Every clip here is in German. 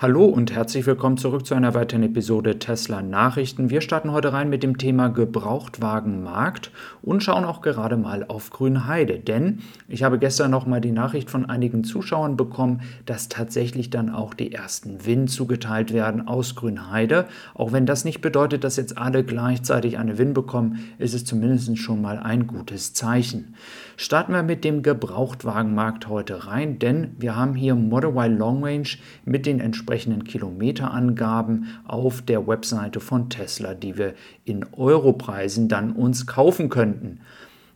Hallo und herzlich willkommen zurück zu einer weiteren Episode Tesla Nachrichten. Wir starten heute rein mit dem Thema Gebrauchtwagenmarkt und schauen auch gerade mal auf Grünheide, denn ich habe gestern noch mal die Nachricht von einigen Zuschauern bekommen, dass tatsächlich dann auch die ersten Win zugeteilt werden aus Grünheide. Auch wenn das nicht bedeutet, dass jetzt alle gleichzeitig eine Win bekommen, ist es zumindest schon mal ein gutes Zeichen. Starten wir mit dem Gebrauchtwagenmarkt heute rein, denn wir haben hier Model Y Long Range mit den entsprechenden entsprechenden Kilometerangaben auf der Webseite von Tesla, die wir in Europreisen dann uns kaufen könnten.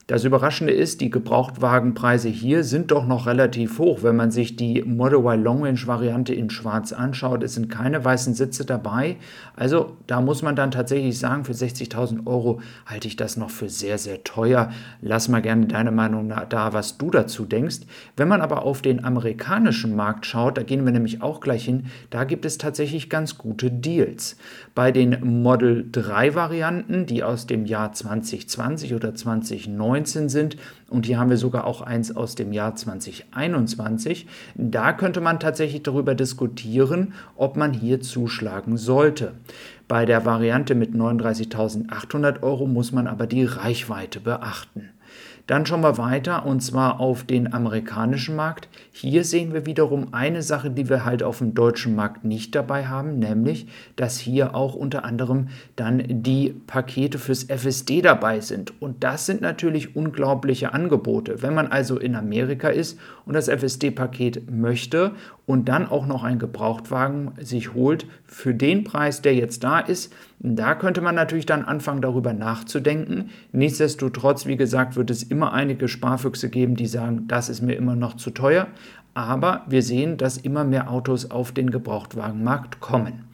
Das Überraschende ist, die Gebrauchtwagenpreise hier sind doch noch relativ hoch. Wenn man sich die Model Y Long Range Variante in Schwarz anschaut, es sind keine weißen Sitze dabei. Also da muss man dann tatsächlich sagen, für 60.000 Euro halte ich das noch für sehr, sehr teuer. Lass mal gerne deine Meinung da, was du dazu denkst. Wenn man aber auf den amerikanischen Markt schaut, da gehen wir nämlich auch gleich hin, da gibt es tatsächlich ganz gute Deals. Bei den Model 3 Varianten, die aus dem Jahr 2020 oder 2019 2019 sind und hier haben wir sogar auch eins aus dem Jahr 2021. Da könnte man tatsächlich darüber diskutieren, ob man hier zuschlagen sollte. Bei der Variante mit 39.800 Euro muss man aber die Reichweite beachten. Dann schauen wir weiter und zwar auf den amerikanischen Markt. Hier sehen wir wiederum eine Sache, die wir halt auf dem deutschen Markt nicht dabei haben, nämlich, dass hier auch unter anderem dann die Pakete fürs FSD dabei sind. Und das sind natürlich unglaubliche Angebote. Wenn man also in Amerika ist und das FSD-Paket möchte und dann auch noch einen Gebrauchtwagen sich holt für den Preis, der jetzt da ist, da könnte man natürlich dann anfangen, darüber nachzudenken. Nichtsdestotrotz, wie gesagt, wird es immer einige Sparfüchse geben, die sagen, das ist mir immer noch zu teuer. Aber wir sehen, dass immer mehr Autos auf den Gebrauchtwagenmarkt kommen.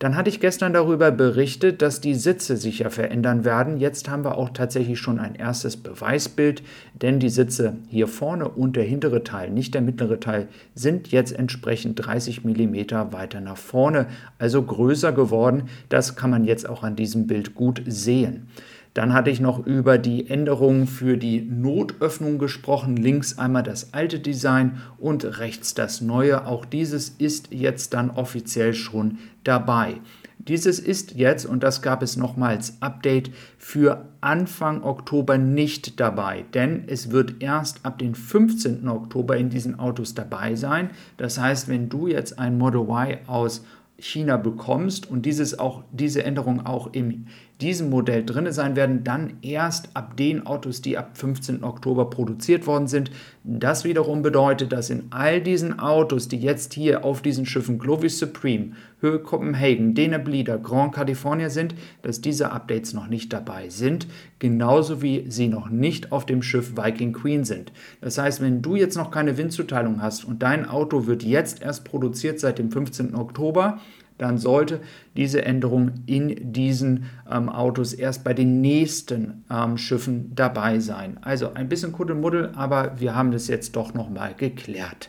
Dann hatte ich gestern darüber berichtet, dass die Sitze sich ja verändern werden. Jetzt haben wir auch tatsächlich schon ein erstes Beweisbild, denn die Sitze hier vorne und der hintere Teil, nicht der mittlere Teil, sind jetzt entsprechend 30 mm weiter nach vorne, also größer geworden. Das kann man jetzt auch an diesem Bild gut sehen. Dann hatte ich noch über die Änderungen für die Notöffnung gesprochen. Links einmal das alte Design und rechts das neue. Auch dieses ist jetzt dann offiziell schon dabei. Dieses ist jetzt, und das gab es nochmals Update, für Anfang Oktober nicht dabei, denn es wird erst ab dem 15. Oktober in diesen Autos dabei sein. Das heißt, wenn du jetzt ein Model Y aus China bekommst und dieses auch, diese Änderung auch in diesem Modell drin sein werden, dann erst ab den Autos, die ab 15. Oktober produziert worden sind. Das wiederum bedeutet, dass in all diesen Autos, die jetzt hier auf diesen Schiffen Glovis Supreme, Höhe Copenhagen, Dene Bleeder, Grand California sind, dass diese Updates noch nicht dabei sind, genauso wie sie noch nicht auf dem Schiff Viking Queen sind. Das heißt, wenn du jetzt noch keine Windzuteilung hast und dein Auto wird jetzt erst produziert seit dem 15. Oktober, dann sollte diese Änderung in diesen ähm, Autos erst bei den nächsten ähm, Schiffen dabei sein. Also ein bisschen Kuddelmuddel, aber wir haben das jetzt doch nochmal geklärt.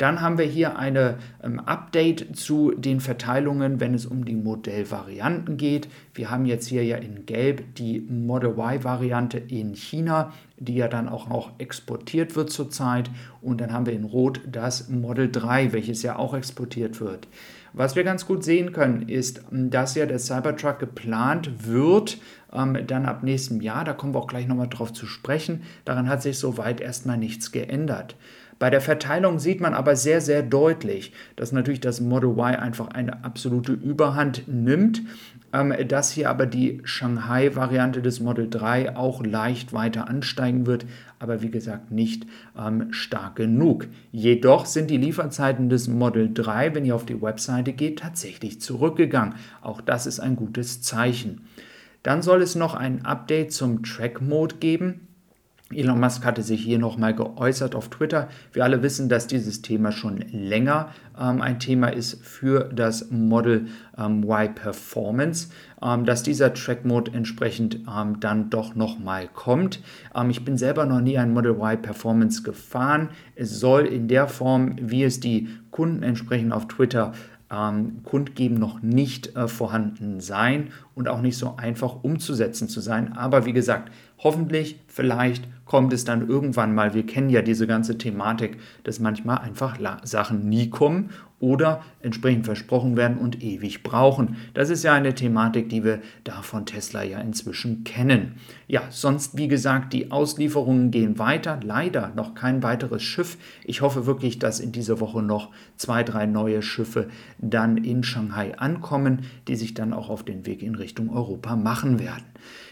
Dann haben wir hier ein ähm, Update zu den Verteilungen, wenn es um die Modellvarianten geht. Wir haben jetzt hier ja in Gelb die Model Y-Variante in China, die ja dann auch, auch exportiert wird zurzeit. Und dann haben wir in Rot das Model 3, welches ja auch exportiert wird. Was wir ganz gut sehen können, ist, dass ja der Cybertruck geplant wird, ähm, dann ab nächstem Jahr. Da kommen wir auch gleich nochmal drauf zu sprechen. Daran hat sich soweit erstmal nichts geändert. Bei der Verteilung sieht man aber sehr, sehr deutlich, dass natürlich das Model Y einfach eine absolute Überhand nimmt, ähm, dass hier aber die Shanghai-Variante des Model 3 auch leicht weiter ansteigen wird, aber wie gesagt nicht ähm, stark genug. Jedoch sind die Lieferzeiten des Model 3, wenn ihr auf die Webseite geht, tatsächlich zurückgegangen. Auch das ist ein gutes Zeichen. Dann soll es noch ein Update zum Track Mode geben. Elon Musk hatte sich hier nochmal geäußert auf Twitter. Wir alle wissen, dass dieses Thema schon länger ähm, ein Thema ist für das Model ähm, Y Performance, ähm, dass dieser Track Mode entsprechend ähm, dann doch nochmal kommt. Ähm, ich bin selber noch nie ein Model Y Performance gefahren. Es soll in der Form, wie es die Kunden entsprechend auf Twitter ähm, kundgeben, noch nicht äh, vorhanden sein und auch nicht so einfach umzusetzen zu sein. Aber wie gesagt, hoffentlich, vielleicht kommt es dann irgendwann mal. Wir kennen ja diese ganze Thematik, dass manchmal einfach Sachen nie kommen oder entsprechend versprochen werden und ewig brauchen. Das ist ja eine Thematik, die wir da von Tesla ja inzwischen kennen. Ja, sonst wie gesagt, die Auslieferungen gehen weiter. Leider noch kein weiteres Schiff. Ich hoffe wirklich, dass in dieser Woche noch zwei, drei neue Schiffe dann in Shanghai ankommen, die sich dann auch auf den Weg in Richtung Europa machen werden.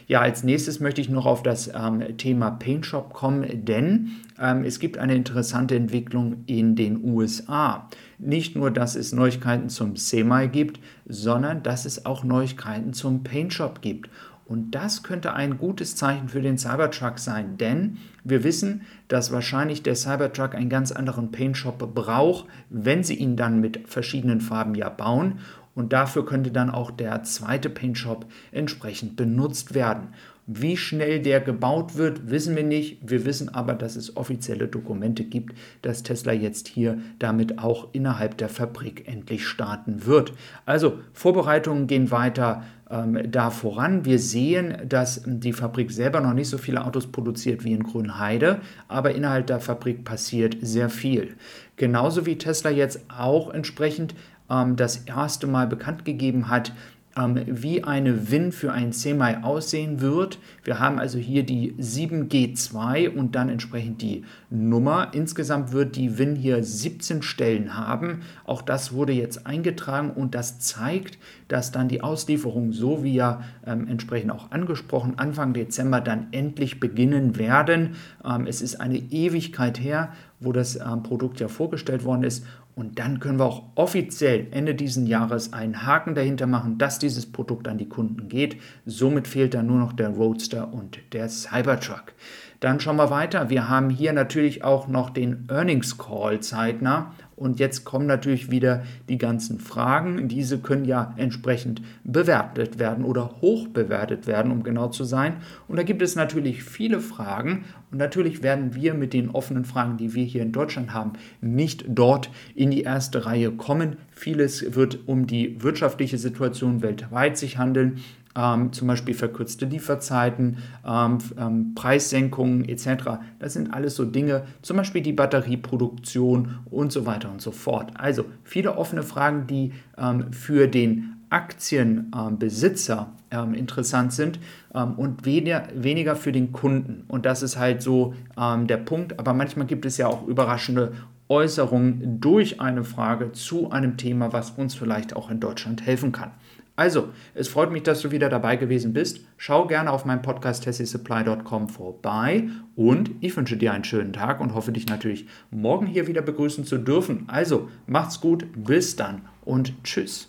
Ja, als nächstes möchte ich noch auf das ähm, Thema Paint Shop kommen, denn ähm, es gibt eine interessante Entwicklung in den USA. Nicht nur, dass es Neuigkeiten zum Semi gibt, sondern dass es auch Neuigkeiten zum Paint Shop gibt. Und das könnte ein gutes Zeichen für den Cybertruck sein, denn wir wissen, dass wahrscheinlich der Cybertruck einen ganz anderen Paint Shop braucht, wenn sie ihn dann mit verschiedenen Farben ja bauen. Und dafür könnte dann auch der zweite Paint Shop entsprechend benutzt werden. Wie schnell der gebaut wird, wissen wir nicht. Wir wissen aber, dass es offizielle Dokumente gibt, dass Tesla jetzt hier damit auch innerhalb der Fabrik endlich starten wird. Also Vorbereitungen gehen weiter ähm, da voran. Wir sehen, dass die Fabrik selber noch nicht so viele Autos produziert wie in Grünheide, aber innerhalb der Fabrik passiert sehr viel. Genauso wie Tesla jetzt auch entsprechend ähm, das erste Mal bekannt gegeben hat, ähm, wie eine WIN für ein Semi aussehen wird. Wir haben also hier die 7G2 und dann entsprechend die Nummer. Insgesamt wird die WIN hier 17 Stellen haben. Auch das wurde jetzt eingetragen und das zeigt, dass dann die Auslieferung, so wie ja ähm, entsprechend auch angesprochen, Anfang Dezember dann endlich beginnen werden. Ähm, es ist eine Ewigkeit her, wo das ähm, Produkt ja vorgestellt worden ist und dann können wir auch offiziell Ende dieses Jahres einen Haken dahinter machen, dass dieses Produkt an die Kunden geht. Somit fehlt dann nur noch der Roadster und der Cybertruck. Dann schauen wir weiter. Wir haben hier natürlich auch noch den Earnings Call zeitnah und jetzt kommen natürlich wieder die ganzen Fragen. Diese können ja entsprechend bewertet werden oder hoch bewertet werden, um genau zu sein. Und da gibt es natürlich viele Fragen. Und natürlich werden wir mit den offenen Fragen, die wir hier in Deutschland haben, nicht dort in die erste Reihe kommen. Vieles wird um die wirtschaftliche Situation weltweit sich handeln ähm, zum Beispiel verkürzte Lieferzeiten, ähm, ähm, Preissenkungen etc. Das sind alles so Dinge, zum Beispiel die Batterieproduktion und so weiter und so fort. Also viele offene Fragen, die ähm, für den Aktienbesitzer ähm, interessant sind ähm, und weniger, weniger für den Kunden. Und das ist halt so ähm, der Punkt. Aber manchmal gibt es ja auch überraschende Äußerungen durch eine Frage zu einem Thema, was uns vielleicht auch in Deutschland helfen kann. Also, es freut mich, dass du wieder dabei gewesen bist. Schau gerne auf meinem Podcast tessysupply.com vorbei und ich wünsche dir einen schönen Tag und hoffe dich natürlich morgen hier wieder begrüßen zu dürfen. Also, macht's gut, bis dann und tschüss.